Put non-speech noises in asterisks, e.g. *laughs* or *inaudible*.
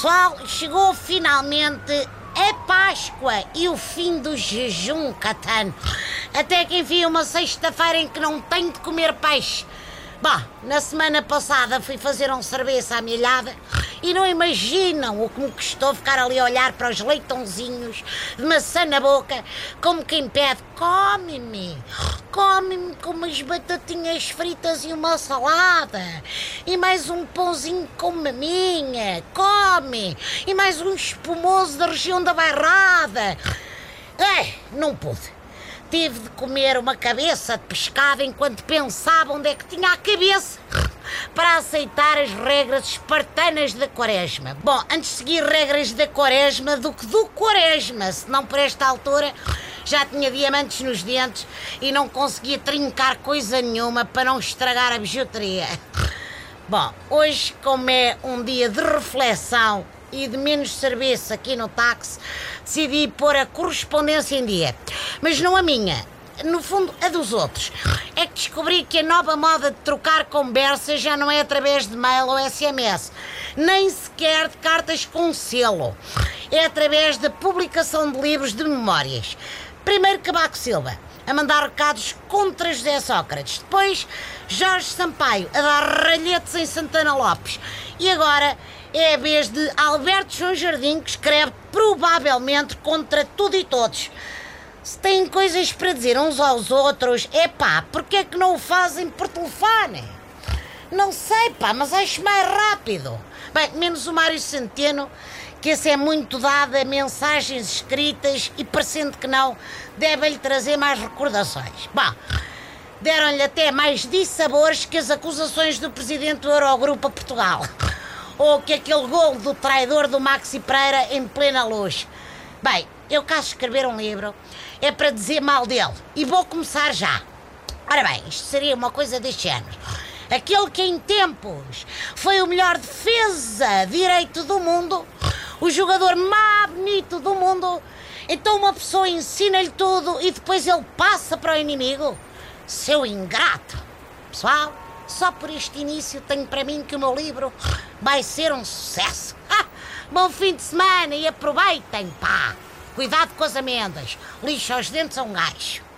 Pessoal, chegou finalmente a Páscoa e o fim do jejum catano. Até que enfim, uma sexta-feira em que não tenho de comer peixe. Bom, na semana passada fui fazer um cerveja à milhada e não imaginam o que me custou ficar ali a olhar para os leitãozinhos de maçã na boca, como quem pede: come-me, come-me com umas batatinhas fritas e uma salada, e mais um pãozinho com maminha, come, e mais um espumoso da região da Bairrada. Ai, não pude. Tive de comer uma cabeça de pescado enquanto pensava onde é que tinha a cabeça para aceitar as regras espartanas da quaresma. Bom, antes de seguir regras da quaresma do que do quaresma, senão por esta altura já tinha diamantes nos dentes e não conseguia trincar coisa nenhuma para não estragar a bijuteria. Bom, hoje, como é um dia de reflexão e de menos cerveja aqui no táxi, decidi pôr a correspondência em dia. Mas não a minha, no fundo a dos outros. É que descobri que a nova moda de trocar conversas já não é através de mail ou SMS, nem sequer de cartas com selo. É através da publicação de livros de memórias. Primeiro Cabaco Silva, a mandar recados contra José Sócrates. Depois Jorge Sampaio, a dar ralhetes em Santana Lopes. E agora é a vez de Alberto João Jardim, que escreve provavelmente contra tudo e todos. Se têm coisas para dizer uns aos outros, é pá, porque é que não o fazem por telefone? Não sei, pá, mas acho mais rápido. Bem, menos o Mário Centeno, que esse é muito dado a mensagens escritas e, parecendo que não, deve-lhe trazer mais recordações. Bom, deram-lhe até mais dissabores que as acusações do presidente do Eurogrupo a Portugal ou que aquele gol do traidor do Maxi Pereira em plena luz. Bem, eu caso escrever um livro é para dizer mal dele e vou começar já. Ora bem, isto seria uma coisa deste ano. Aquele que em tempos foi o melhor defesa direito do mundo, o jogador mais bonito do mundo, então uma pessoa ensina-lhe tudo e depois ele passa para o inimigo. Seu ingrato. Pessoal, só por este início tenho para mim que o meu livro vai ser um sucesso. *laughs* Bom fim de semana e aproveitem, pá! Cuidado com as amendas. Lixa os dentes a um gajo.